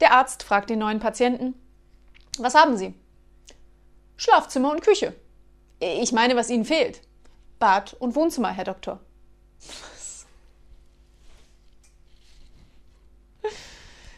Der Arzt fragt den neuen Patienten, was haben Sie? Schlafzimmer und Küche. Ich meine, was Ihnen fehlt. Bad und Wohnzimmer, Herr Doktor.